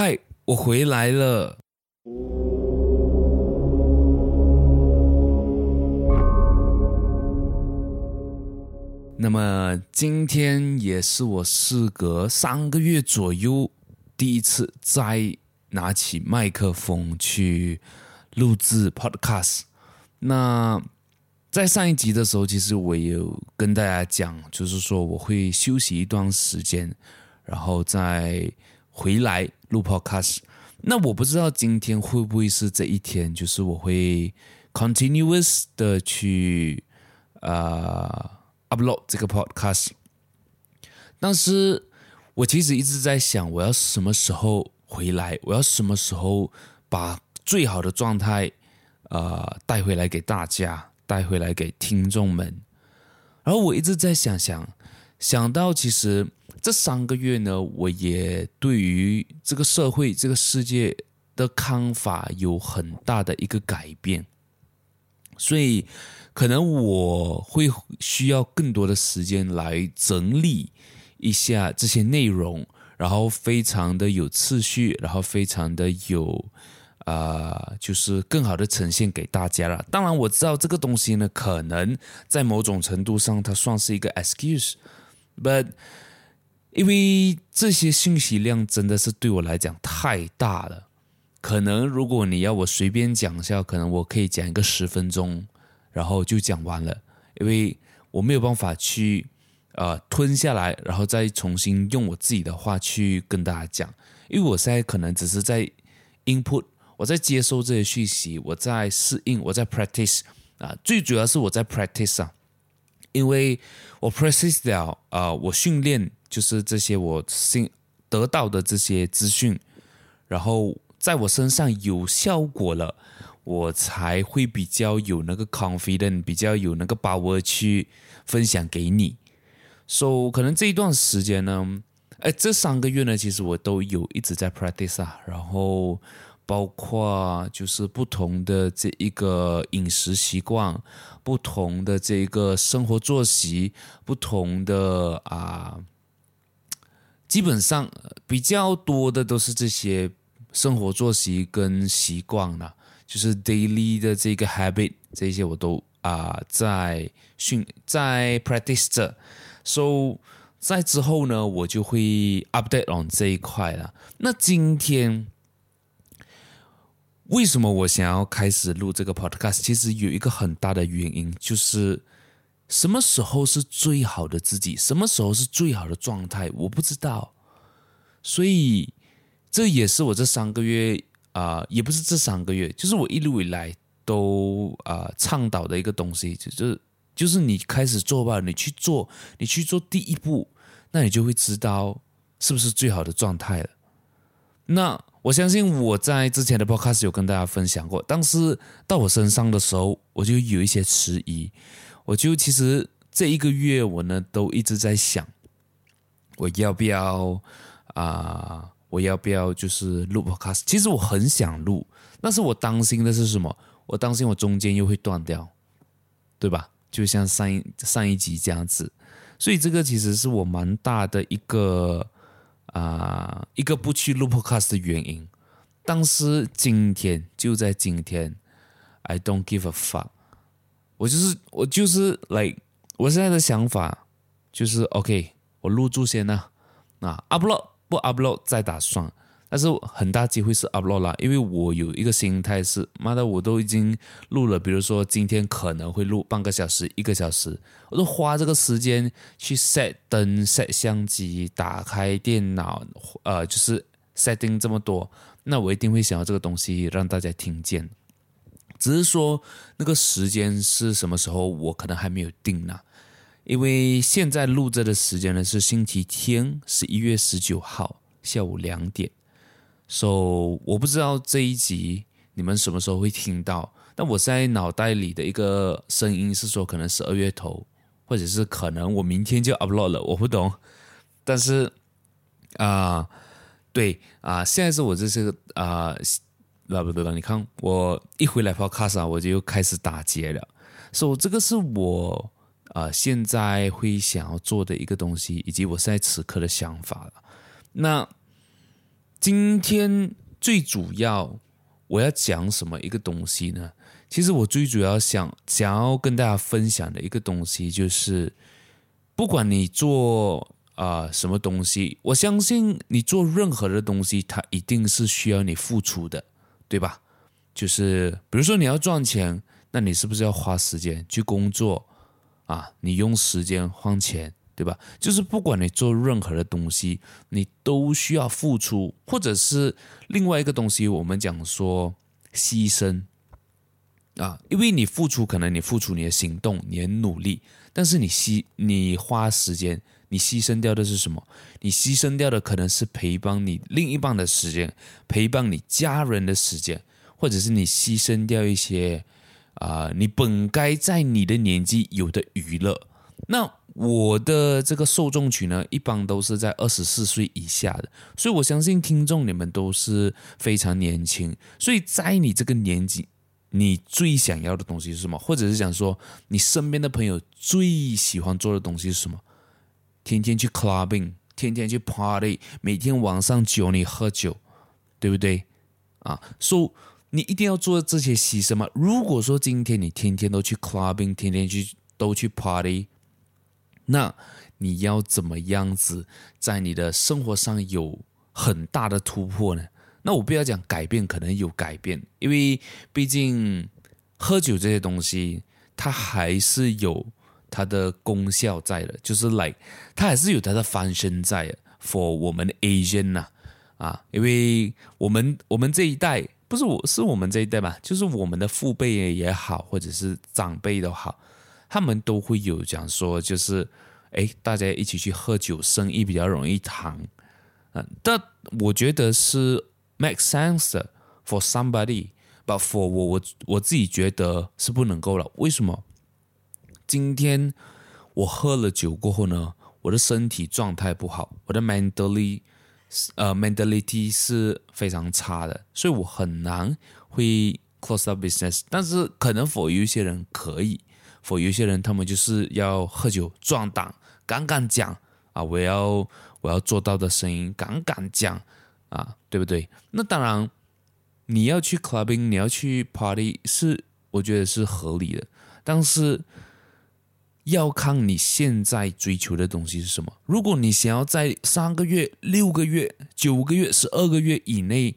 嗨，我回来了。那么今天也是我事隔三个月左右第一次再拿起麦克风去录制 Podcast。那在上一集的时候，其实我有跟大家讲，就是说我会休息一段时间，然后再回来录 Podcast。那我不知道今天会不会是这一天，就是我会 continuous 的去啊。呃 upload 这个 podcast，但是我其实一直在想，我要什么时候回来？我要什么时候把最好的状态，呃，带回来给大家，带回来给听众们。然后我一直在想想，想到其实这三个月呢，我也对于这个社会、这个世界的看法有很大的一个改变，所以。可能我会需要更多的时间来整理一下这些内容，然后非常的有次序，然后非常的有啊、就是更好的呈现给大家了。当然，我知道这个东西呢，可能在某种程度上它算是一个 excuse，but 因为这些信息量真的是对我来讲太大了。可能如果你要我随便讲一下，可能我可以讲一个十分钟。然后就讲完了，因为我没有办法去呃吞下来，然后再重新用我自己的话去跟大家讲，因为我现在可能只是在 input，我在接收这些讯息，我在适应，我在 practice 啊，最主要是我在 practice 啊，因为我 practice 了啊、我训练就是这些我新得到的这些资讯，然后在我身上有效果了。我才会比较有那个 confident，比较有那个把握去分享给你。So 可能这一段时间呢，哎，这三个月呢，其实我都有一直在 practice 啊，然后包括就是不同的这一个饮食习惯，不同的这一个生活作息，不同的啊，基本上比较多的都是这些生活作息跟习惯了。就是 daily 的这个 habit，这些我都啊、在训在 practice 着，so 在之后呢，我就会 update on 这一块了。那今天为什么我想要开始录这个 podcast？其实有一个很大的原因，就是什么时候是最好的自己，什么时候是最好的状态，我不知道。所以这也是我这三个月。啊、也不是这三个月，就是我一路以来都啊、倡导的一个东西，就是就是你开始做吧，你去做，你去做第一步，那你就会知道是不是最好的状态了。那我相信我在之前的 podcast 有跟大家分享过，但是到我身上的时候，我就有一些迟疑，我就其实这一个月我呢都一直在想，我要不要啊？我要不要就是录 podcast？其实我很想录，但是我担心的是什么？我担心我中间又会断掉，对吧？就像上一上一集这样子，所以这个其实是我蛮大的一个啊、一个不去录 podcast 的原因。但是今天就在今天，I don't give a fuck，我就是我就是来，like, 我现在的想法就是 OK，我录住先呢，啊，upload。不 upload 再打算，但是很大机会是 upload 啦，因为我有一个心态是，妈的，我都已经录了，比如说今天可能会录半个小时、一个小时，我都花这个时间去 set 灯、set 相机、打开电脑，呃，就是 setting 这么多，那我一定会想要这个东西让大家听见，只是说那个时间是什么时候，我可能还没有定呢。因为现在录制的时间呢是星期天，十一月十九号下午两点，so 我不知道这一集你们什么时候会听到，但我在脑袋里的一个声音是说可能十二月头，或者是可能我明天就 upload 了，我不懂，但是啊、对啊、现在是我这是啊，不不不，你看我一回来 podcast 啊，我就开始打结了，所以这个是我。啊、现在会想要做的一个东西，以及我现在此刻的想法了。那今天最主要我要讲什么一个东西呢？其实我最主要想想要跟大家分享的一个东西就是，不管你做啊、什么东西，我相信你做任何的东西，它一定是需要你付出的，对吧？就是比如说你要赚钱，那你是不是要花时间去工作啊？你用时间换钱，对吧？就是不管你做任何的东西，你都需要付出，或者是另外一个东西，我们讲说牺牲。啊，因为你付出，可能你付出你的行动，你的努力，但是你牺你花时间，你牺牲掉的是什么？你牺牲掉的可能是陪伴你另一半的时间，陪伴你家人的时间，或者是你牺牲掉一些啊、你本该在你的年纪有的娱乐。那我的这个受众群呢，一般都是在二十四岁以下的，所以我相信听众你们都是非常年轻，所以在你这个年纪。你最想要的东西是什么？或者是想说，你身边的朋友最喜欢做的东西是什么？天天去 clubbing，天天去 party，每天晚上酒你喝酒，对不对？啊，所以你一定要做这些牺牲吗？如果说今天你天天都去 clubbing，天天去都去 party，那你要怎么样子在你的生活上有很大的突破呢？那我不要讲改变，可能有改变，因为毕竟喝酒这些东西，它还是有它的功效在的，就是 like 它还是有它的翻身在的。For 我们 Asian 呐，啊，因为我们我们这一代不是我是我们这一代嘛，就是我们的父辈也好，或者是长辈都好，他们都会有讲说，就是哎，大家一起去喝酒，生意比较容易谈。嗯，但我觉得是。Make sense for somebody, but for 我我我自己觉得是不能够了。为什么？今天我喝了酒过后呢，我的身体状态不好，我的 mentally 呃 mentality 是非常差的，所以我很难会 close up business。但是可能 for 有一些人可以，for 有一些人他们就是要喝酒壮胆，敢敢讲啊，我要我要做到的声音，敢敢讲。啊，对不对？那当然，你要去 clubbing，你要去 party，是我觉得是合理的。但是要看你现在追求的东西是什么。如果你想要在三个月、六个月、九个月、十二个月以内，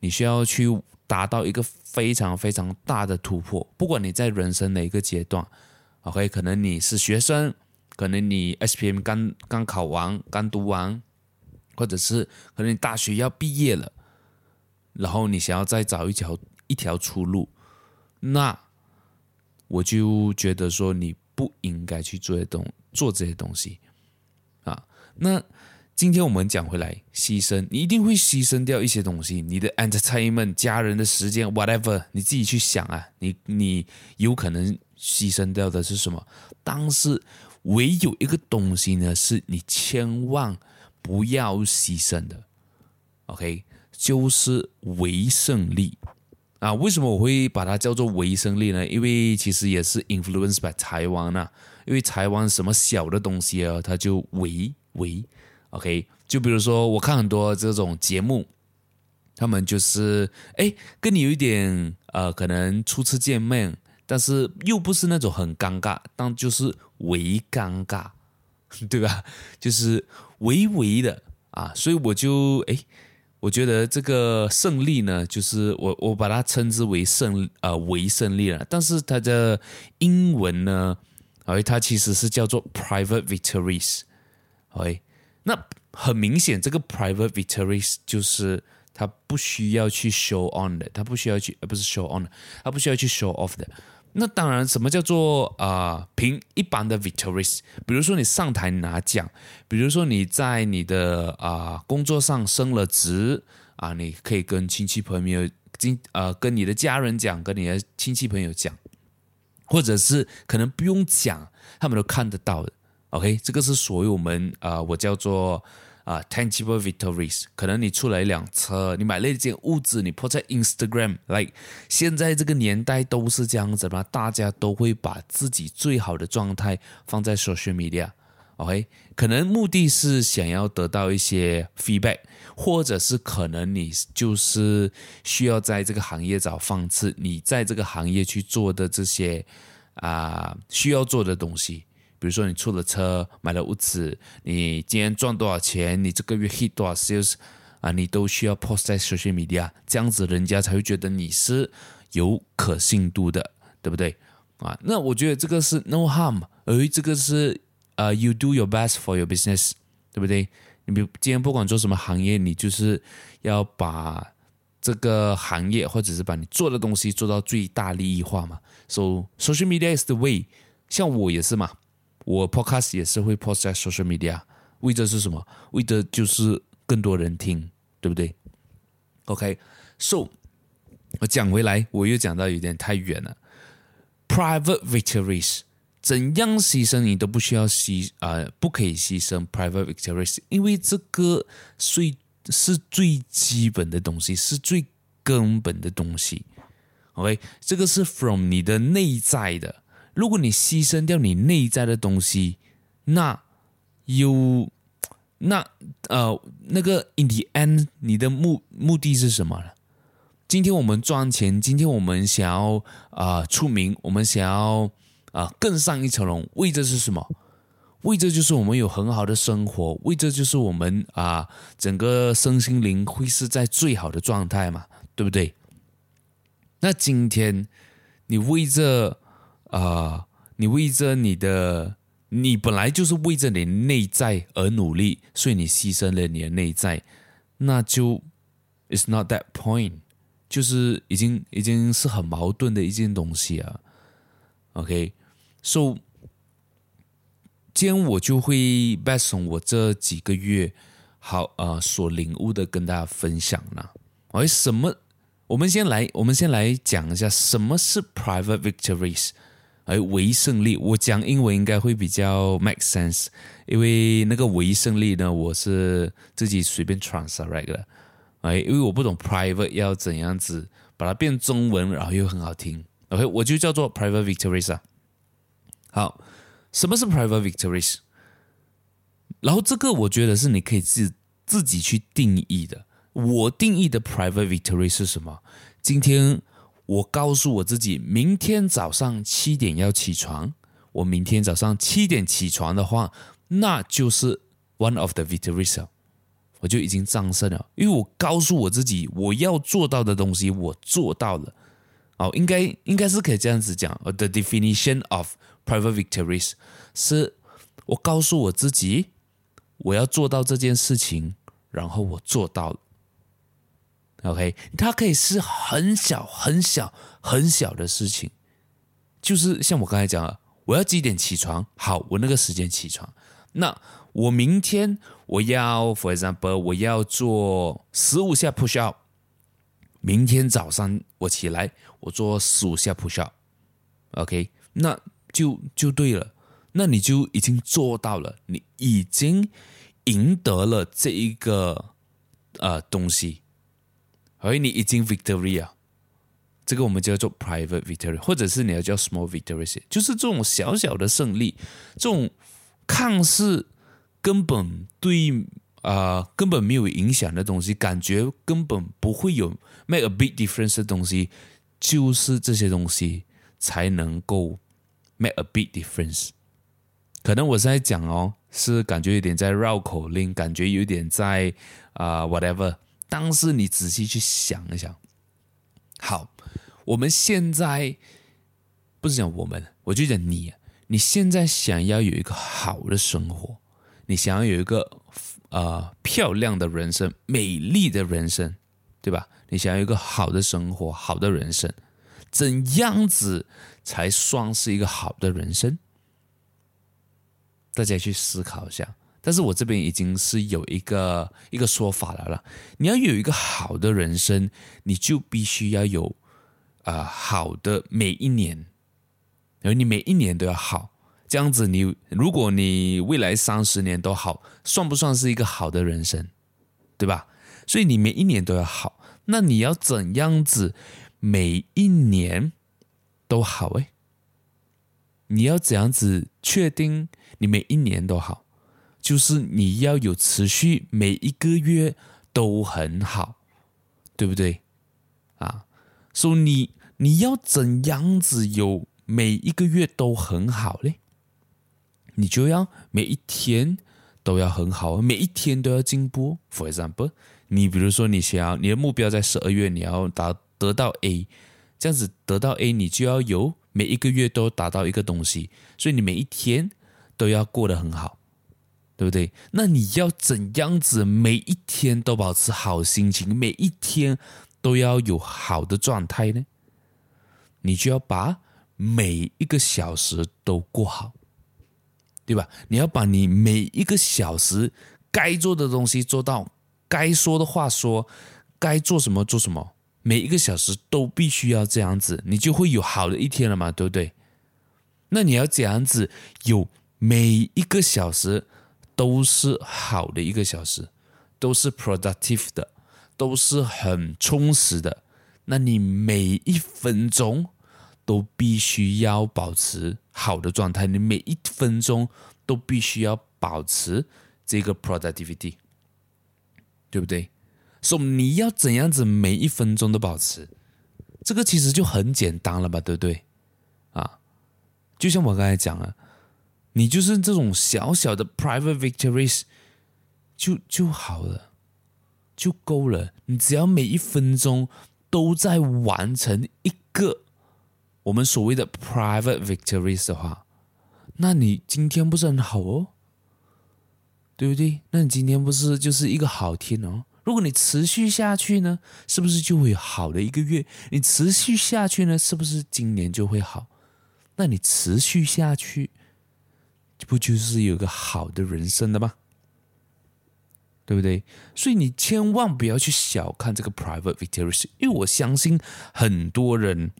你需要去达到一个非常非常大的突破。不管你在人生哪个阶段，OK，可能你是学生，可能你 SPM 刚刚考完、刚读完。或者是可能你大学要毕业了，然后你想要再找一条一条出路，那我就觉得说你不应该去做这东做这些东西啊。那今天我们讲回来，牺牲你一定会牺牲掉一些东西，你的 entertainment、家人的时间，whatever，你自己去想啊。你你有可能牺牲掉的是什么？但是唯有一个东西呢，是你千万。不要牺牲的，OK，就是为胜利啊。为什么我会把它叫做微生力呢？因为其实也是 influence by 台湾呐。因为台湾什么小的东西啊，它就微微 OK。就比如说，我看很多这种节目，他们就是哎，跟你有一点呃，可能初次见面，但是又不是那种很尴尬，但就是微尴尬，对吧？就是。微微的啊，所以我就哎，我觉得这个胜利呢，就是我我把它称之为胜呃为胜利了。但是它的英文呢，哎，它其实是叫做 private victories。哎，那很明显，这个 private victories 就是它不需要去 show on 的，它不需要去，呃，不是 show on，它不需要去 show off 的。那当然，什么叫做啊？凭、一般的 victories，比如说你上台拿奖，比如说你在你的啊、工作上升了职啊、你可以跟亲戚朋友、经呃跟你的家人讲，跟你的亲戚朋友讲，或者是可能不用讲，他们都看得到的。OK，这个是属于我们啊、我叫做。啊、，tangible victories，可能你出了一辆车，你买了一间屋子，你 po 在 Instagram，like 现在这个年代都是这样子嘛，大家都会把自己最好的状态放在 social media。OK，可能目的是想要得到一些 feedback，或者是可能你就是需要在这个行业找方式，你在这个行业去做的这些啊、需要做的东西，比如说你出了车，买了屋子，你今天赚多少钱，你这个月 hit 多少 sales 啊，你都需要 post 在 social media，这样子人家才会觉得你是有可信度的，对不对啊？那我觉得这个是 no harm，而这个是。呃、you do your best for your business，对不对？你比今天不管做什么行业，你就是要把这个行业或者是把你做的东西做到最大利益化嘛。So social media is the way。像我也是嘛，我 podcast 也是会 post 在 social media，为的是什么？为的就是更多人听，对不对？OK，so、我讲回来，我又讲到有点太远了。Private victories。怎样牺牲你都不需要牺啊、呃，不可以牺牲 private victories，因为这个最是最基本的东西，是最根本的东西。OK，这个是 from 你的内在的。如果你牺牲掉你内在的东西，那有那呃那个 in the end，你的目目的是什么呢？今天我们赚钱，今天我们想要啊、出名，我们想要。啊，更上一层楼，为这是什么？为这就是我们有很好的生活，为这就是我们啊，整个身心灵会是在最好的状态嘛，对不对？那今天你为着啊，你为着你的，你本来就是为着你内在而努力，所以你牺牲了你的内在，那就 it's not that point，就是已经已经是很矛盾的一件东西啊，OK。So，今天我就会 based on 我这几个月好呃所领悟的跟大家分享了。哎，什么？我们先来，我们先来讲一下什么是 private victories，哎，微胜利。我讲英文应该会比较 make sense，因为那个微胜利呢，我是自己随便 translate 的。哎，因为我不懂 private 要怎样子把它变中文，然后又很好听。OK，我就叫做 private victories 啊。好，什么是 private victories？然后这个我觉得是你可以自自己去定义的。我定义的 private victory 是什么？今天我告诉我自己，明天早上七点要起床。我明天早上七点起床的话，那就是 one of the victories。我就已经战胜了，因为我告诉我自己，我要做到的东西，我做到了。哦，应该应该是可以这样子讲。The definition of Private victories 是我告诉我自己，我要做到这件事情，然后我做到了。OK，它可以是很小、很小、很小的事情，就是像我刚才讲了，我要几点起床？好，我那个时间起床。那我明天我要，for example，我要做十五下 push up。明天早上我起来，我做十五下 push up。OK，那。就就对了，那你就已经做到了，你已经赢得了这一个呃东西，而你已经 victory 啊，这个我们叫做 private victory，或者是你要叫 small victory，就是这种小小的胜利，这种看似根本对啊、根本没有影响的东西，感觉根本不会有 make a big difference 的东西，就是这些东西才能够。Make a big difference。可能我现在讲哦，是感觉有点在绕口令，感觉有点在啊、whatever。但是你仔细去想一想，好，我们现在不是讲我们，我就讲你。你现在想要有一个好的生活，你想要有一个呃漂亮的人生、美丽的人生，对吧？你想要一个好的生活、好的人生。怎样子才算是一个好的人生？大家去思考一下。但是我这边已经是有一个一个说法来了。你要有一个好的人生，你就必须要有啊、呃、好的每一年，而你每一年都要好。这样子你，你如果你未来三十年都好，算不算是一个好的人生？对吧？所以你每一年都要好。那你要怎样子？每一年都好诶，你要怎样子确定你每一年都好？就是你要有持续，每一个月都很好，对不对？啊，所以你你要怎样子有每一个月都很好嘞？你就要每一天都要很好，每一天都要进步。For example，你比如说你想要你的目标在十二月你要达得到 A，这样子得到 A，你就要有每一个月都达到一个东西，所以你每一天都要过得很好，对不对？那你要怎样子每一天都保持好心情，每一天都要有好的状态呢？你就要把每一个小时都过好。对吧？你要把你每一个小时该做的东西做到，该说的话说，该做什么做什么，每一个小时都必须要这样子，你就会有好的一天了嘛，对不对？那你要这样子，有每一个小时都是好的一个小时，都是 productive 的，都是很充实的。那你每一分钟。都必须要保持好的状态，你每一分钟都必须要保持这个 productivity，对不对？所以你要怎样子每一分钟都保持，这个其实就很简单了吧，对不对？啊，就像我刚才讲了，你就是这种小小的 private victories 就就好了，就够了。你只要每一分钟都在完成一个。我们所谓的 private victories 的话，那你今天不是很好哦，对不对？那你今天不是就是一个好天哦？如果你持续下去呢，是不是就会有好的一个月？你持续下去呢，是不是今年就会好？那你持续下去，不就是有个好的人生的吗？对不对？所以你千万不要去小看这个 private victories，因为我相信很多人。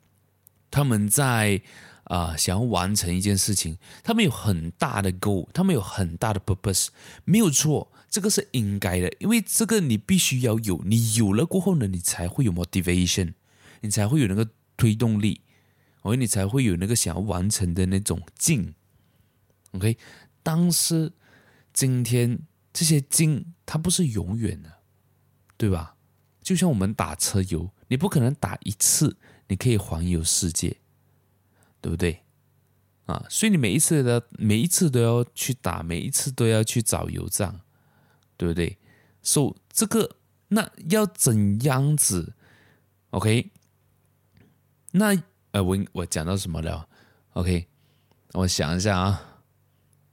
他们在啊、想要完成一件事情，他们有很大的 goal，他们有很大的 purpose，没有错，这个是应该的，因为这个你必须要有，你有了过后呢，你才会有 motivation，你才会有那个推动力，OK，你才会有那个想要完成的那种劲，OK，但是今天这些劲它不是永远的，对吧？就像我们打车油，你不可能打一次。你可以环游世界，对不对？啊，所以你每一次的每一次都要去打，每一次都要去找油站，对不对？所以这个那要怎样子？OK？那呃，我我讲到什么了？OK？我想一下啊。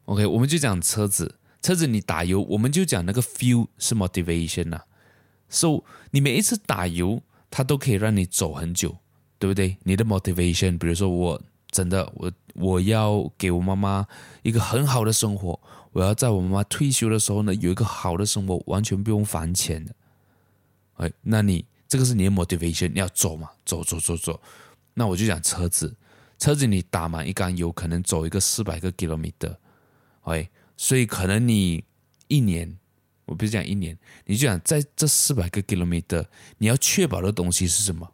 OK？我们就讲车子，车子你打油，我们就讲那个 fuel 是 motivation 呐。所以你每一次打油，它都可以让你走很久。对不对？你的 motivation，比如说我真的我我要给我妈妈一个很好的生活，我要在我妈妈退休的时候呢，有一个好的生活，完全不用还钱的。哎，那你这个是你的 motivation，你要走嘛，走走走走。那我就讲车子，车子你打满一缸油，可能走一个四百个 kilometer。哎，所以可能你一年，我不是讲一年，你就讲在这四百个 kilometer，你要确保的东西是什么？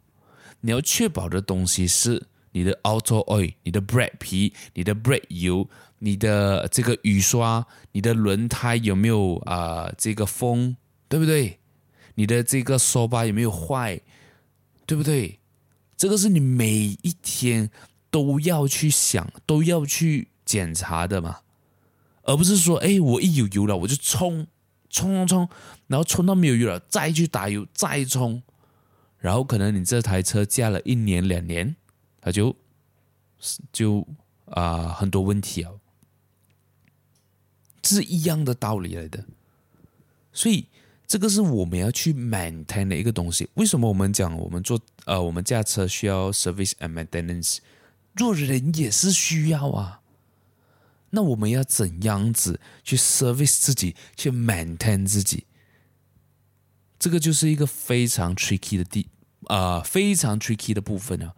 你要确保的东西是你的 auto oil、你的 brake 皮、你的 brake 油、你的这个雨刷、你的轮胎有没有啊、这个风对不对？你的这个扫把有没有坏？对不对？这个是你每一天都要去想、都要去检查的嘛，而不是说，哎，我一有油了我就冲冲冲冲，然后冲到没有油了再去打油再冲。然后可能你这台车驾了一年两年，它就就啊、很多问题啊，这是一样的道理来的。所以这个是我们要去 maintain 的一个东西。为什么我们讲我们做呃我们驾车需要 service and maintenance，做人也是需要啊。那我们要怎样子去 service 自己，去 maintain 自己？这个就是一个非常 tricky 的地。啊、非常 tricky 的部分呢。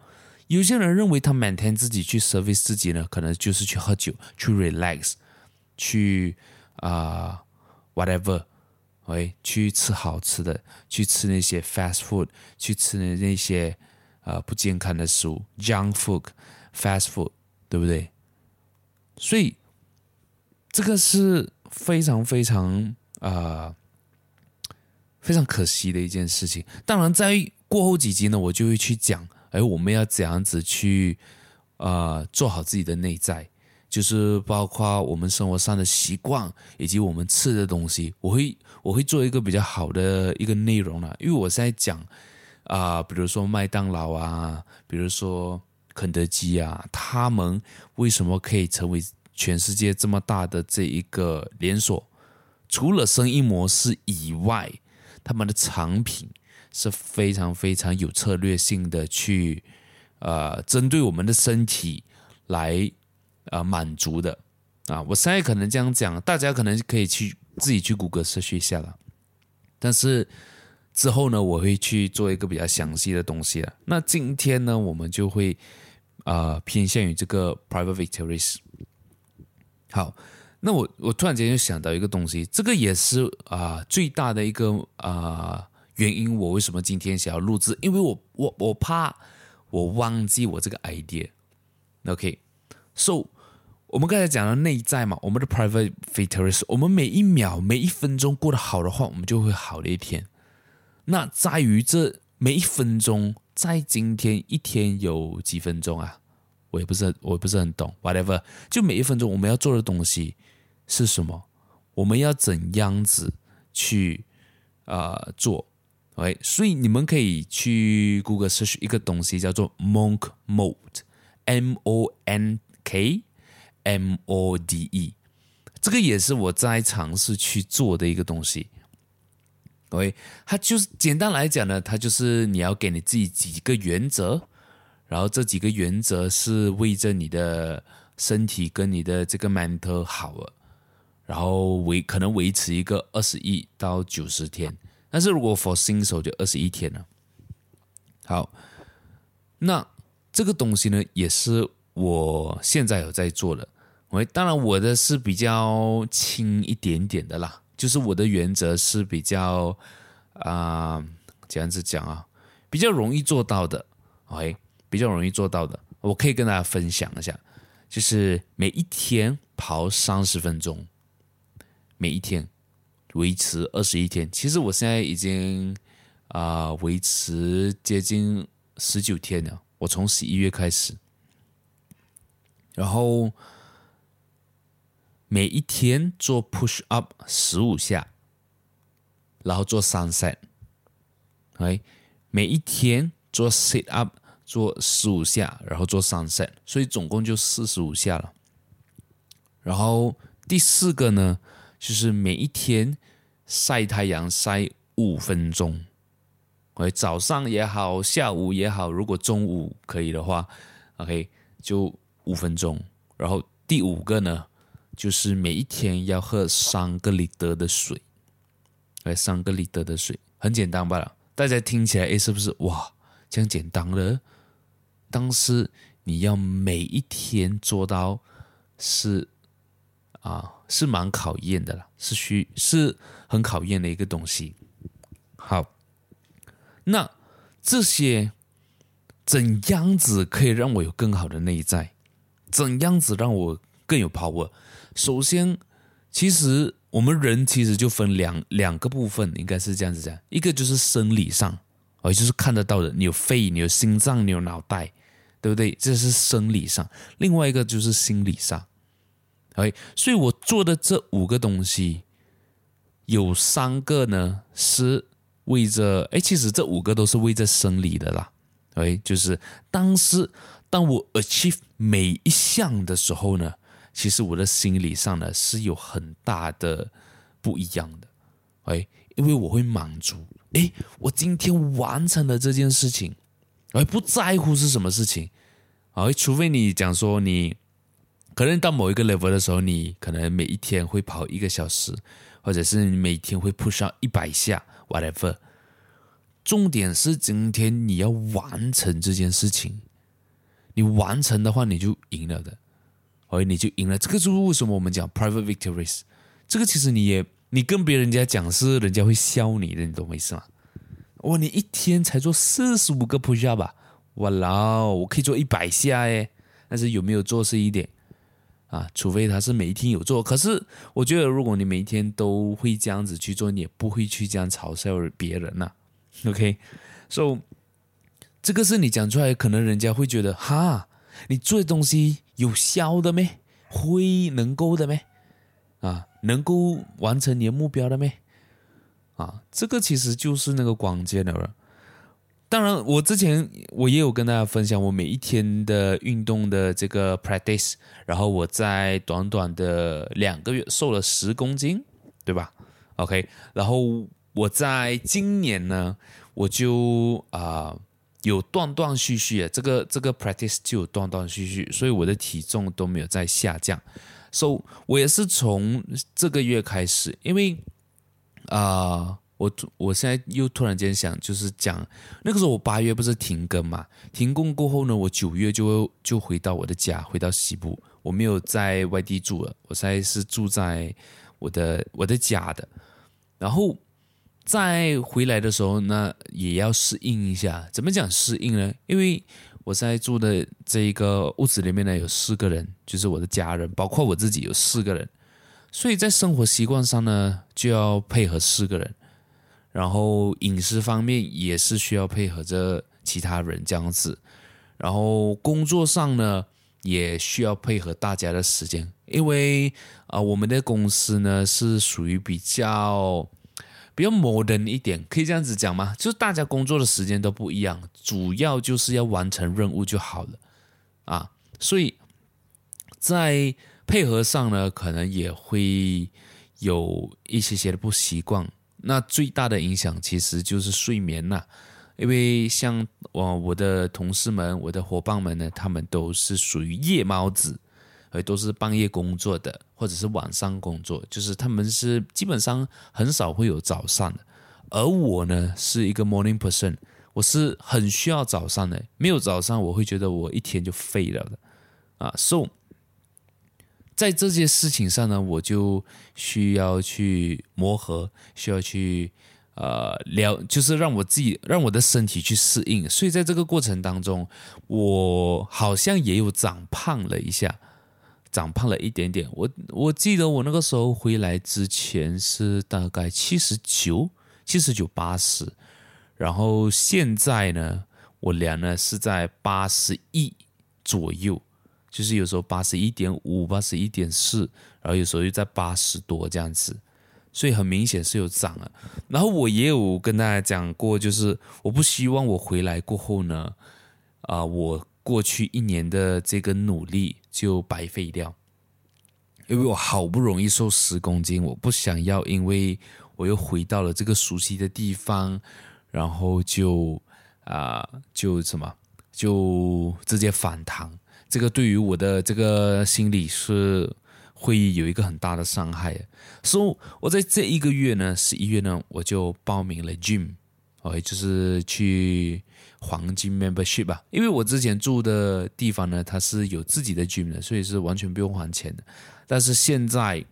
有些人认为他 maintain 自己去 service 自己呢，可能就是去喝酒、去 relax、去啊、whatever，喂，去吃好吃的，去吃那些 fast food，去吃那些啊、不健康的食物，junk food、fast food，对不对？所以这个是非常非常啊、非常可惜的一件事情。当然，在过后几集呢，我就会去讲，哎，我们要怎样子去啊、做好自己的内在，就是包括我们生活上的习惯以及我们吃的东西，我会我会做一个比较好的一个内容了，因为我现在讲啊、比如说麦当劳啊，比如说肯德基啊，他们为什么可以成为全世界这么大的这一个连锁，除了生意模式以外，他们的产品是非常非常有策略性的去，呃，针对我们的身体来呃满足的啊。我现在可能这样讲，大家可能可以去自己去谷歌搜一下了。但是之后呢，我会去做一个比较详细的东西了。那今天呢，我们就会、呃、偏向于这个 private victories。好，那我我突然间就想到一个东西，这个也是啊、最大的一个啊、原因，我为什么今天想要录制？因为我我我怕我忘记我这个 idea。OK，so 我们刚才讲了内在嘛，我们的 private victories，我们每一秒每一分钟过得好的话，我们就会好的一天。那在于这每一分钟，在今天一天有几分钟啊？我也不是很，我也不是很懂，whatever。就每一分钟我们要做的东西是什么？我们要怎样子去啊、做？OK，所以你们可以去 Google search 一个东西叫做 Monk Mode，M O N K M O D E，这个也是我在尝试去做的一个东西。OK，它就是简单来讲呢，它就是你要给你自己几个原则。然后这几个原则是为着你的身体跟你的这个 mental 好了，然后维可能维持一个二十一到九十天，但是如果 for 新手就二十一天了。好，那这个东西呢，也是我现在有在做的。我当然我的是比较轻一点点的啦，就是我的原则是比较啊、呃，这样子讲啊，比较容易做到的。OK。比较容易做到的，我可以跟大家分享一下，就是每一天跑三十分钟，每一天维持二十一天。其实我现在已经啊、维持接近十九天了，我从十一月开始，然后每一天做 push up 十五下，然后做三 set，OK，每一天做 sit up。做十五下，然后做三 set，所以总共就四十五下了。然后第四个呢，就是每一天晒太阳晒五分钟，哎，早上也好，下午也好，如果中午可以的话，OK，就五分钟。然后第五个呢，就是每一天要喝三个里德的水，哎，三个里德的水，很简单吧。大家听起来，哎，是不是哇，这样简单了？但是你要每一天做到是啊，是蛮考验的啦，是需是很考验的一个东西。好，那这些怎样子可以让我有更好的内在？怎样子让我更有 power？首先，其实我们人其实就分两两个部分，应该是这样子讲，一个就是生理上，也就是看得到的，你有肺，你有心脏，你有脑袋。对不对？这是生理上，另外一个就是心理上。OK，所以我做的这五个东西，有三个呢是为着，哎，其实这五个都是为着生理的啦。OK，就是当时当我 achieve 每一项的时候呢，其实我的心理上呢是有很大的不一样的。OK，因为我会满足，哎，我今天完成了这件事情。而不在乎是什么事情，啊，除非你讲说你可能到某一个 level 的时候，你可能每一天会跑一个小时，或者是你每天会 push 上一百下，whatever。重点是今天你要完成这件事情，你完成的话你就赢了的，所以你就赢了。这个就是为什么我们讲 private victories。这个其实你也你跟别人家讲是人家会笑你的，你懂我意思吗？哇！你一天才做四十五个 push up 吧？哇啦，我可以做一百下诶，但是有没有做是一点啊，除非他是每一天有做。可是我觉得，如果你每一天都会这样子去做，你也不会去这样嘲笑别人呐、OK，so、这个是你讲出来，可能人家会觉得哈，你做东西有效的没？会能够的没？啊，能够完成你的目标的没？啊，这个其实就是那个关键了。当然，我之前我也有跟大家分享我每一天的运动的这个 practice，然后我在短短的两个月瘦了十公斤，对吧？OK，然后我在今年呢，我就啊、有断断续续这个这个 practice 就有断断续续，所以我的体重都没有在下降。所以，我也是从这个月开始，因为。呃我我现在又突然间想，就是讲那个时候我八月不是停更嘛？停工过后呢，我九月就就回到我的家，回到西部，我没有在外地住了，我现在是住在我的我的家的。然后再回来的时候呢，也要适应一下。怎么讲适应呢？因为我现在住的这一个屋子里面呢，有四个人，就是我的家人，包括我自己有四个人，所以在生活习惯上呢，就要配合四个人。然后饮食方面也是需要配合着其他人这样子，然后工作上呢也需要配合大家的时间，因为啊、我们的公司呢是属于比较比较 modern 一点，可以这样子讲吗？就是大家工作的时间都不一样，主要就是要完成任务就好了啊，所以在配合上呢可能也会有一些些的不习惯。那最大的影响其实就是睡眠呐，因为像我我的同事们、我的伙伴们呢，他们都是属于夜猫子，而都是半夜工作的，或者是晚上工作，就是他们是基本上很少会有早上的。而我呢，是一个 morning person，我是很需要早上的，没有早上我会觉得我一天就废了的啊，so。在这件事情上呢，我就需要去磨合，需要去呃聊，就是让我自己让我的身体去适应。所以在这个过程当中，我好像也有长胖了一下，长胖了一点点。我我记得我那个时候回来之前是大概七十九、七十九、八十，然后现在呢，我量呢是在八十一左右。就是有时候八十一点五、八十一点四，然后有时候又在八十多这样子，所以很明显是有涨了。然后我也有跟大家讲过，就是我不希望我回来过后呢，啊、我过去一年的这个努力就白费掉，因为我好不容易瘦十公斤，我不想要，因为我又回到了这个熟悉的地方，然后就啊、就什么，就直接反弹。这个对于我的这个心理是会有一个很大的伤害，所以我在这一个月呢，十一月呢，我就报名了 gym，哦就是去黄金 membership 吧。因为我之前住的地方呢，它是有自己的 gym 的，所以是完全不用还钱的。但是现在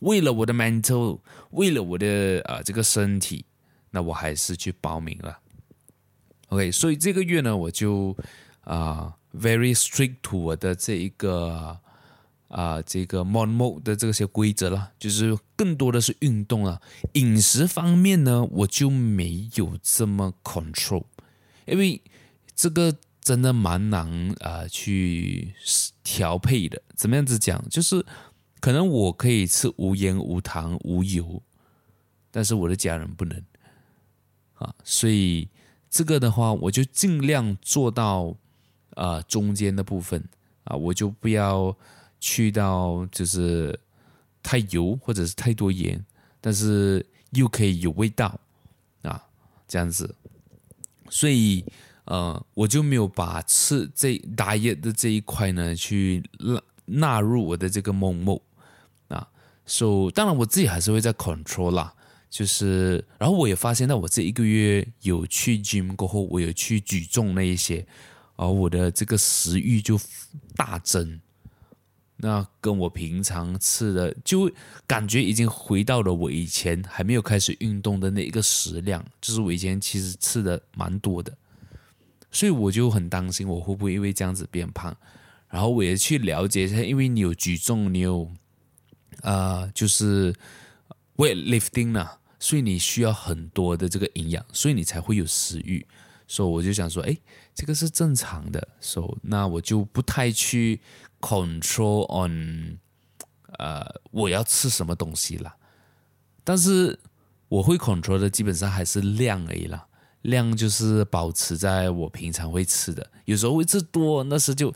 为了我的 mental，为了我的啊、这个身体，那我还是去报名了。OK，所以这个月呢，我就啊。Very strict to 我的这一个啊、这个 mon mode 的这些规则了，就是更多的是运动了。饮食方面呢，我就没有这么 control，因为这个真的蛮难啊、去调配的。怎么样子讲？就是可能我可以吃无盐、无糖、无油，但是我的家人不能啊，所以这个的话，我就尽量做到。啊、中间的部分啊、我就不要去到就是太油或者是太多盐，但是又可以有味道啊，这样子。所以呃，我就没有把吃这 diet 的这一块呢，去纳纳入我的这个梦梦啊。所以当然我自己还是会在 control 啦，就是然后我也发现到我这一个月有去 gym 过后，我有去举重那一些。而我的这个食欲就大增，那跟我平常吃的就感觉已经回到了我以前还没有开始运动的那一个食量，就是我以前其实吃的蛮多的，所以我就很担心我会不会因为这样子变胖，然后我也去了解一下，因为你有举重，你有啊、呃，就是 weightlifting 啊，所以你需要很多的这个营养，所以你才会有食欲。所以我就想说，哎，这个是正常的。所以那我就不太去 control on，呃，我要吃什么东西了。但是我会 control 的，基本上还是量而已啦。量就是保持在我平常会吃的，有时候会吃多，那时就。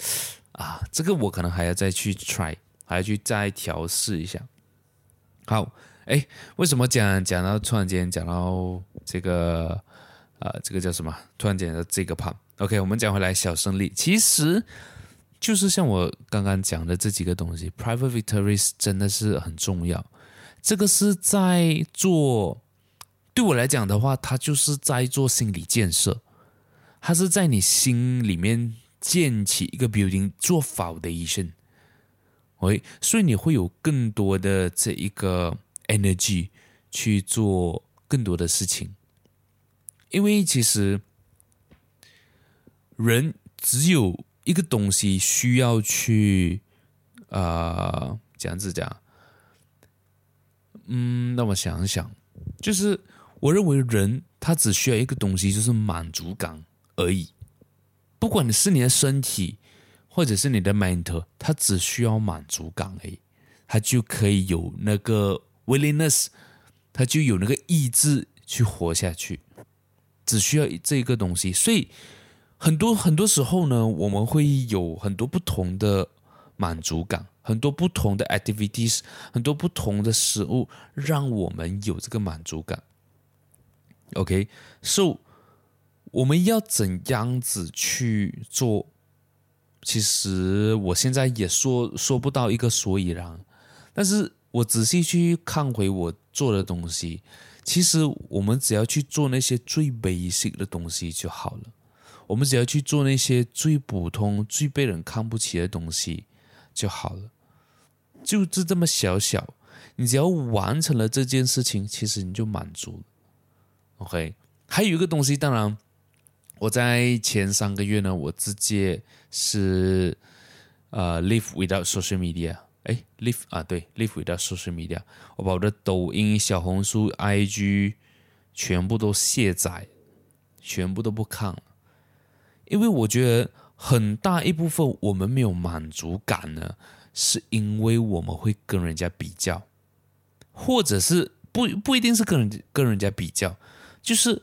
啊，这个我可能还要再去 try，还要去再调试一下。好，哎，为什么讲讲到突然间讲到这个，呃，这个叫什么？突然间的这个胖，OK，我们讲回来小胜利，其实就是像我刚刚讲的这几个东西，private victories 真的是很重要。这个是在做，对我来讲的话，它就是在做心理建设，它是在你心里面。建起一个 building 做 foundation，OK，所以你会有更多的这一个 energy 去做更多的事情，因为其实人只有一个东西需要去啊、呃，这样子讲，嗯，那我想一想，就是我认为人他只需要一个东西，就是满足感而已。不管你是你的身体，或者是你的 mental，他只需要满足感而已，他就可以有那个 willingness，他就有那个意志去活下去，只需要这个东西。所以很多很多时候呢，我们会有很多不同的满足感，很多不同的 activities，很多不同的食物，让我们有这个满足感。OK，so。我们要怎样子去做？其实我现在也说说不到一个所以然，但是我仔细去看回我做的东西，其实我们只要去做那些最 basic 的东西就好了。我们只要去做那些最普通、最被人看不起的东西就好了，就是这么小小，你只要完成了这件事情，其实你就满足了。OK，还有一个东西，当然。我在前三个月呢，我直接是呃 live without social media，哎，live 啊，对，live without social media，我把我的抖音、小红书、IG 全部都卸载，全部都不看了，因为我觉得很大一部分我们没有满足感呢，是因为我们会跟人家比较，或者是不不一定是跟人跟人家比较，就是。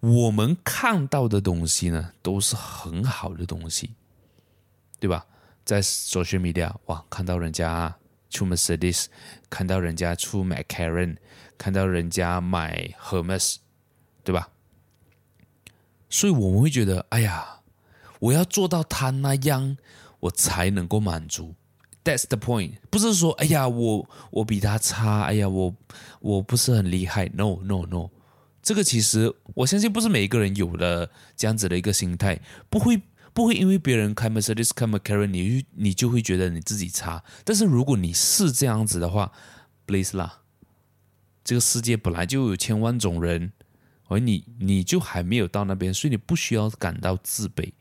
我们看到的东西呢，都是很好的东西，对吧？在 social media，哇，看到人家出 Mercedes，看到人家出 McLaren，看到人家买 Hermes，对吧？所以我们会觉得，哎呀，我要做到他那样，我才能够满足。That's the point，不是说，哎呀，我我比他差，哎呀，我我不是很厉害。No，No，No。这个其实我相信不是每一个人有的这样子的一个心态，不会不会因为别人开 Mercedes 开 McLaren，你你就会觉得你自己差。但是如果你是这样子的话，please 啦，这个世界本来就有千万种人，而你你就还没有到那边，所以你不需要感到自卑。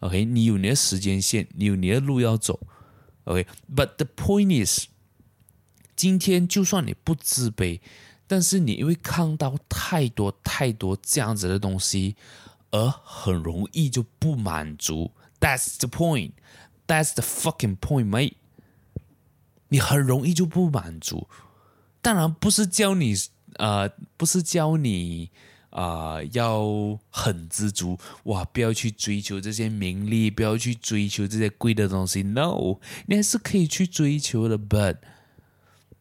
OK，你有你的时间线，你有你的路要走。OK，but the point is，今天就算你不自卑。但是你因为看到太多太多这样子的东西，而很容易就不满足。That's the point. That's the fucking point, mate. 你很容易就不满足。当然不是教你，呃，不是教你，呃，要很知足。哇，不要去追求这些名利，不要去追求这些贵的东西。No，你还是可以去追求的，but。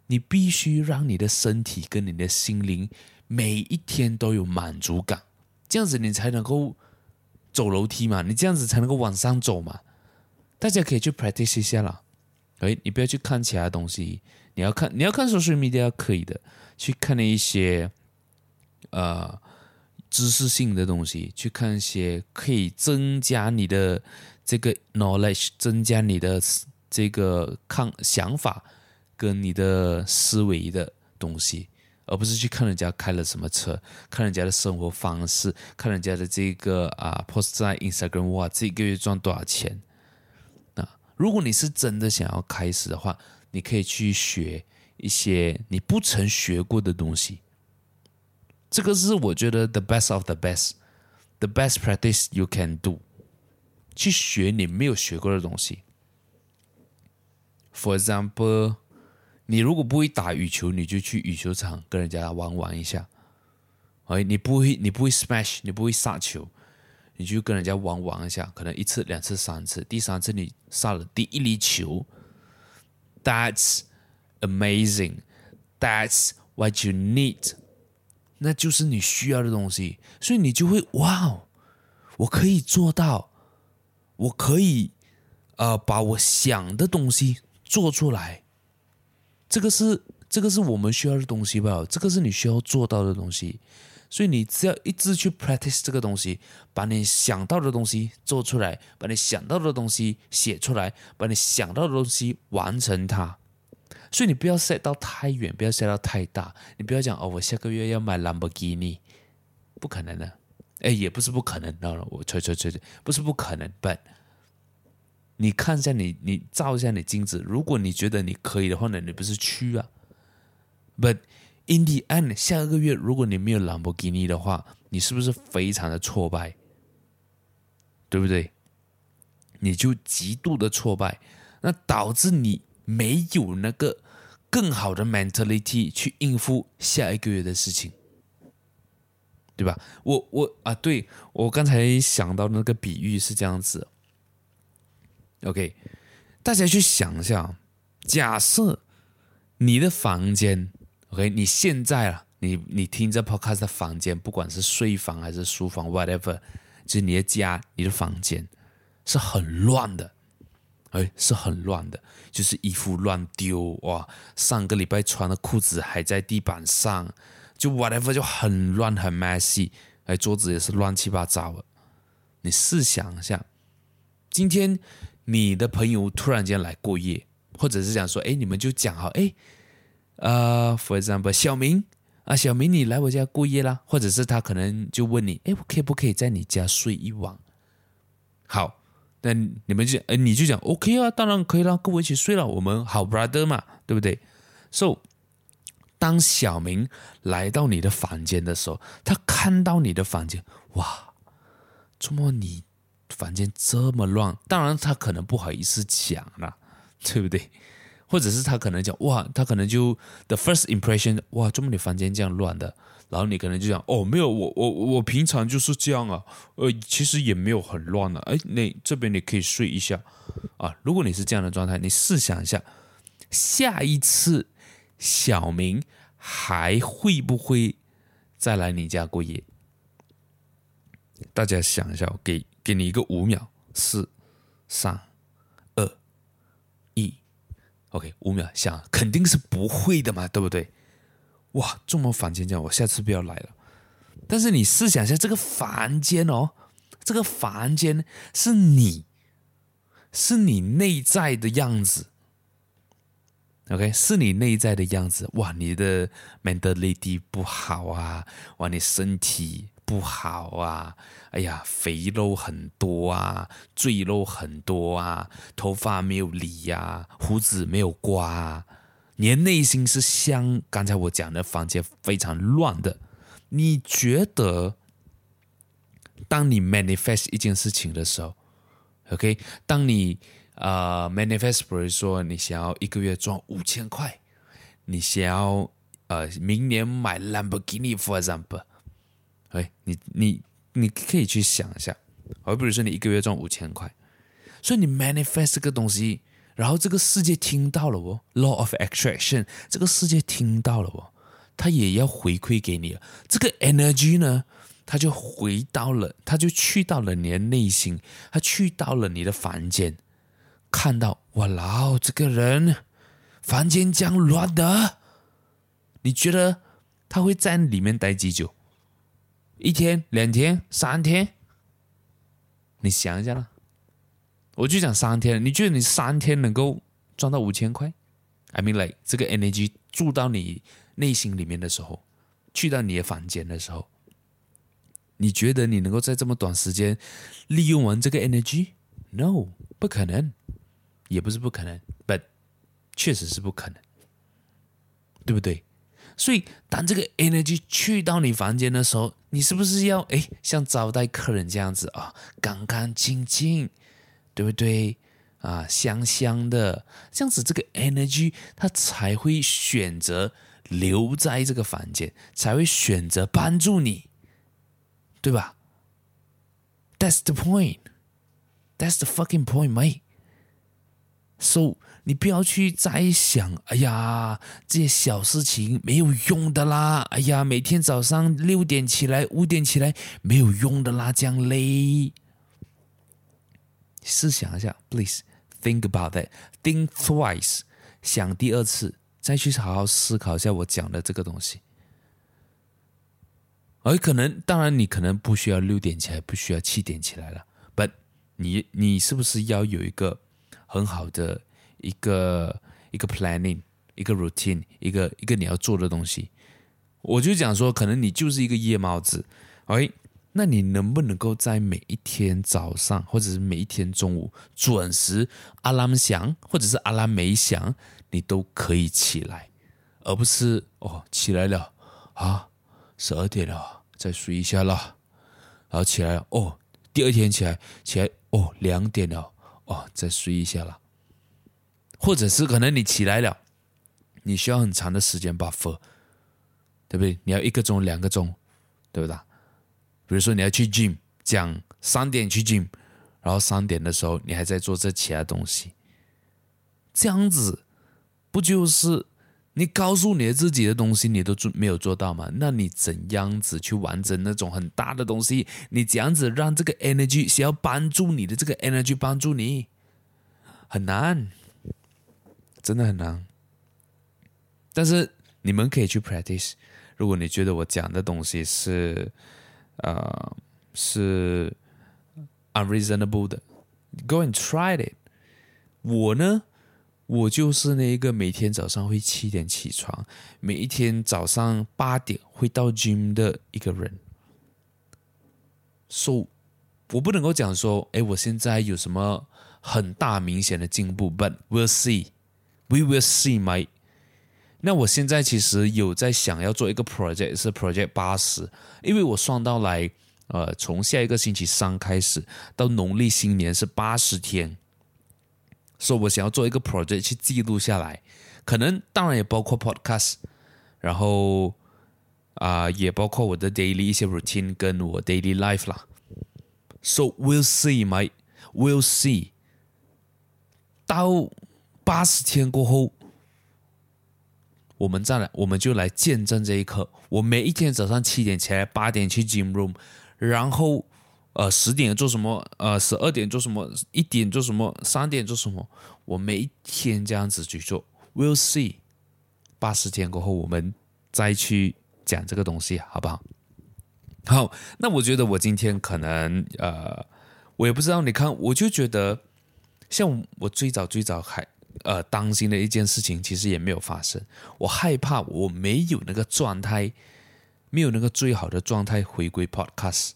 你必须让你的身体跟你的心灵每一天都有满足感，这样子你才能够走楼梯嘛，你这样子才能够往上走嘛。大家可以去 practice 一下啦。哎，你不要去看其他东西，你要看你要看 social media 可以的，去看那一些呃知识性的东西，去看一些可以增加你的这个 knowledge，增加你的这个看想法。跟你的思维的东西，而不是去看人家开了什么车，看人家的生活方式，看人家的这个啊，post 在 Instagram，哇，这一个月赚多少钱如果你是真的想要开始的话，你可以去学一些你不曾学过的东西。这个是我觉得 the best of the best，the best practice you can do。去学你没有学过的东西。For example，你如果不会打羽球，你就去羽球场跟人家玩玩一下。哎，你不会，你不会 smash，你不会杀球，你就跟人家玩玩一下，可能一次、两次、三次，第三次你杀了第一粒球。That's amazing. That's what you need. 那就是你需要的东西，所以你就会哇哦，我可以做到，我可以呃把我想的东西做出来。这个是这个是我们需要的东西吧？这个是你需要做到的东西。所以你只要一直去 practice 这个东西，把你想到的东西做出来，把你想到的东西写出来，把你想到的东西完成它。所以你不要 set 到太远，不要 set 到太大。你不要讲哦，我下个月要买兰博基尼，不可能的。哎，也不是不可能的，我吹吹吹吹，不是不可能。但你看一下你，你照一下你镜子，如果你觉得你可以的话呢，你不是去啊？But in the end，下个月如果你没有兰博基尼的话，你是不是非常的挫败？对不对？你就极度的挫败，那导致你。没有那个更好的 mentality 去应付下一个月的事情，对吧？我我啊，对，我刚才想到那个比喻是这样子。OK，大家去想一下，假设你的房间，OK，你现在啊，你你听着 podcast 的房间，不管是睡房还是书房，whatever，就是你的家，你的房间是很乱的。哎，是很乱的，就是衣服乱丢哇！上个礼拜穿的裤子还在地板上，就 whatever 就很乱很 messy，哎，桌子也是乱七八糟的。你试想一下，今天你的朋友突然间来过夜，或者是讲说，哎，你们就讲好，哎，呃，for example，小明啊，小明你来我家过夜啦，或者是他可能就问你，哎，我可以不可以在你家睡一晚？好。那你们就讲，哎，你就讲 OK 啊，当然可以啦，跟我一起睡了，我们好 brother 嘛，对不对？So，当小明来到你的房间的时候，他看到你的房间，哇，怎么你房间这么乱？当然他可能不好意思讲了，对不对？或者是他可能讲，哇，他可能就 the first impression，哇，这么你房间这样乱的？然后你可能就讲哦，没有，我我我平常就是这样啊，呃，其实也没有很乱啊。哎，那这边你可以睡一下啊。如果你是这样的状态，你试想一下，下一次小明还会不会再来你家过夜？大家想一下，给给你一个五秒，四、三、二、一，OK，五秒想，肯定是不会的嘛，对不对？哇，这么房间这样，我下次不要来了。但是你试想一下，这个房间哦，这个房间是你，是你内在的样子。OK，是你内在的样子。哇，你的 mentality 不好啊，哇，你身体不好啊，哎呀，肥肉很多啊，赘肉很多啊，头发没有理呀、啊，胡子没有刮啊。你的内心是像刚才我讲的房间非常乱的。你觉得，当你 manifest 一件事情的时候，OK，当你呃 manifest，比如说你想要一个月赚五千块，你想要呃明年买 Lamborghini，for example，哎，你你你可以去想一下，而比如说你一个月赚五千块，所以你 manifest 这个东西。然后这个世界听到了哦，Law of Attraction，这个世界听到了哦，他也要回馈给你。这个 energy 呢，他就回到了，他就去到了你的内心，他去到了你的房间，看到哇啦，这个人房间这样乱的，你觉得他会在里面待几久？一天、两天、三天？你想一下啦。我就讲三天，你觉得你三天能够赚到五千块？I mean like 这个 energy 住到你内心里面的时候，去到你的房间的时候，你觉得你能够在这么短时间利用完这个 energy？No，不可能。也不是不可能，but 确实是不可能，对不对？所以当这个 energy 去到你房间的时候，你是不是要哎，像招待客人这样子啊，干干净净，对不对？啊，香香的，这样子这个 energy 它才会选择留在这个房间，才会选择帮助你，对吧？That's the point. That's the fucking point, mate. So 你不要去再想，哎呀，这些小事情没有用的啦，哎呀，每天早上六点起来，五点起来没有用的啦，这样嘞。试想一下，please。Think about that. Think twice. 想第二次，再去好好思考一下我讲的这个东西。而可能，当然，你可能不需要六点起来，不需要七点起来了。But 你你是不是要有一个很好的一个一个 planning，一个 routine，一个一个你要做的东西？我就讲说，可能你就是一个夜猫子，OK？那你能不能够在每一天早上，或者是每一天中午准时阿拉姆响，或者是阿拉没响，你都可以起来，而不是哦起来了啊十二点了，再睡一下了，然后起来哦，第二天起来起来哦两点了哦再睡一下啦，或者是可能你起来了，你需要很长的时间 buffer，对不对？你要一个钟两个钟，对不对？比如说你要去 gym，讲三点去 gym，然后三点的时候你还在做这其他东西，这样子不就是你告诉你自己的东西你都做没有做到吗？那你怎样子去完成那种很大的东西？你这样子让这个 energy 需要帮助你的这个 energy 帮助你，很难，真的很难。但是你们可以去 practice，如果你觉得我讲的东西是。呃，是 unreasonable 的，Go and try it。我呢，我就是那一个每天早上会七点起床，每一天早上八点会到 gym 的一个人。So，我不能够讲说，哎，我现在有什么很大明显的进步，But we'll see，we will see my。那我现在其实有在想要做一个 project，是 project 八十，因为我算到来，呃，从下一个星期三开始到农历新年是八十天，所以我想要做一个 project 去记录下来，可能当然也包括 podcast，然后啊、也包括我的 daily 一些 routine 跟我 daily life 啦。So we'll see, my we'll see，到八十天过后。我们再来，我们就来见证这一刻。我每一天早上七点起来，八点去 gym room，然后呃十点做什么，呃十二点做什么，一点做什么，三点做什么。我每一天这样子去做。We'll see，八十天过后我们再去讲这个东西，好不好？好，那我觉得我今天可能呃，我也不知道，你看，我就觉得像我最早最早还。呃，担心的一件事情其实也没有发生。我害怕我没有那个状态，没有那个最好的状态回归 Podcast。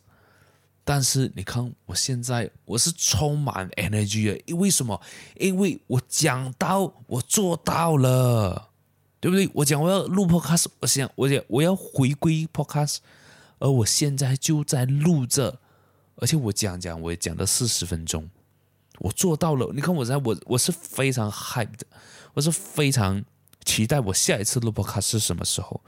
但是你看，我现在我是充满 energy 的，因为什么？因为我讲到我做到了，对不对？我讲我要录 Podcast，我想我讲我要回归 Podcast，而我现在就在录着，而且我讲讲我也讲了四十分钟。我做到了，你看我在我我是非常 hype 的，我是非常期待我下一次录 podcast 是什么时候。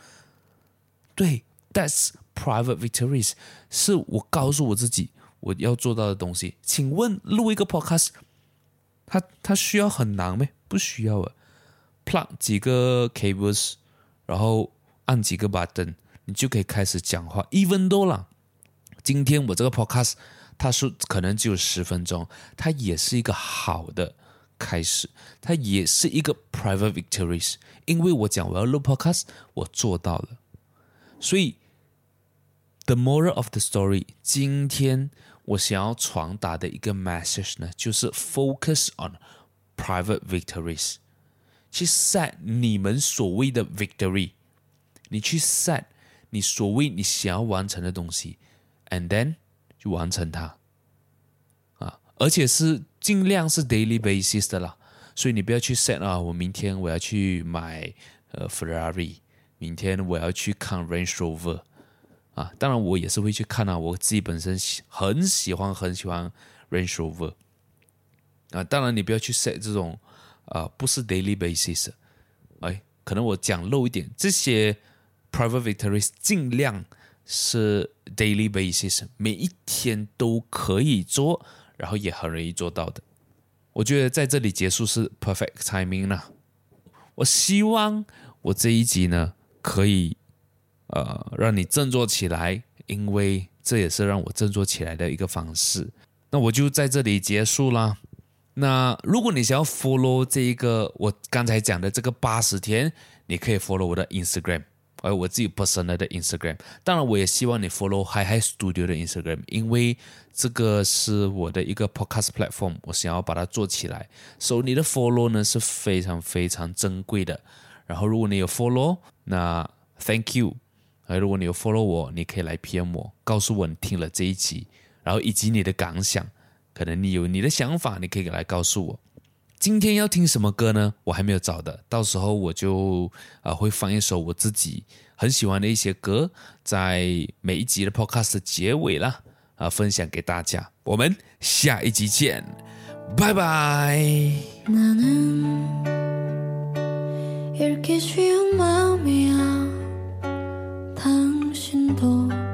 对，that's private victories，是我告诉我自己我要做到的东西。请问录一个 podcast，它它需要很难吗？不需要啊，plug 几个 cables，然后按几个 button，你就可以开始讲话。even though 啦，今天我这个 podcast。他说：“可能只有十分钟，它也是一个好的开始，它也是一个 private victories。因为我讲我要录 podcast，我做到了。所以 ，the moral of the story，今天我想要传达的一个 message 呢，就是 focus on private victories，去 set 你们所谓的 victory，你去 set 你所谓你想要完成的东西，and then。”去完成它，啊，而且是尽量是 daily basis 的啦， 所以你不要去 set 啊，我明天我要去买呃 Ferrari，明天我要去看 Range Rover 啊。当然我也是会去看啊，我自己本身喜很喜欢很喜欢 Range Rover 啊。当然你不要去 set 这种啊，不是 daily basis，哎，可能我讲漏一点，这些 private victories 尽量是 daily basis，每一天都可以做，然后也很容易做到的。我觉得在这里结束是 perfect timing 了。我希望我这一集呢，可以呃让你振作起来，因为这也是让我振作起来的一个方式。那我就在这里结束了。那如果你想要 follow 这一个我刚才讲的这个八十天，你可以 follow 我的 Instagram。而我自己 personal 的 Instagram，当然我也希望你 follow Hi Hi Studio 的 Instagram，因为这个是我的一个 podcast platform，我想要把它做起来。所以你的 follow 呢是非常非常珍贵的。然后如果你有 follow，那 thank you。哎，如果你有 follow 我，你可以来 PM 我，告诉我你听了这一集，然后以及你的感想。可能你有你的想法，你可以来告诉我。今天要听什么歌呢？我还没有找的，到时候我就啊会放一首我自己很喜欢的一些歌，在每一集的 podcast 结尾啦啊，分享给大家。我们下一集见，拜拜。心动。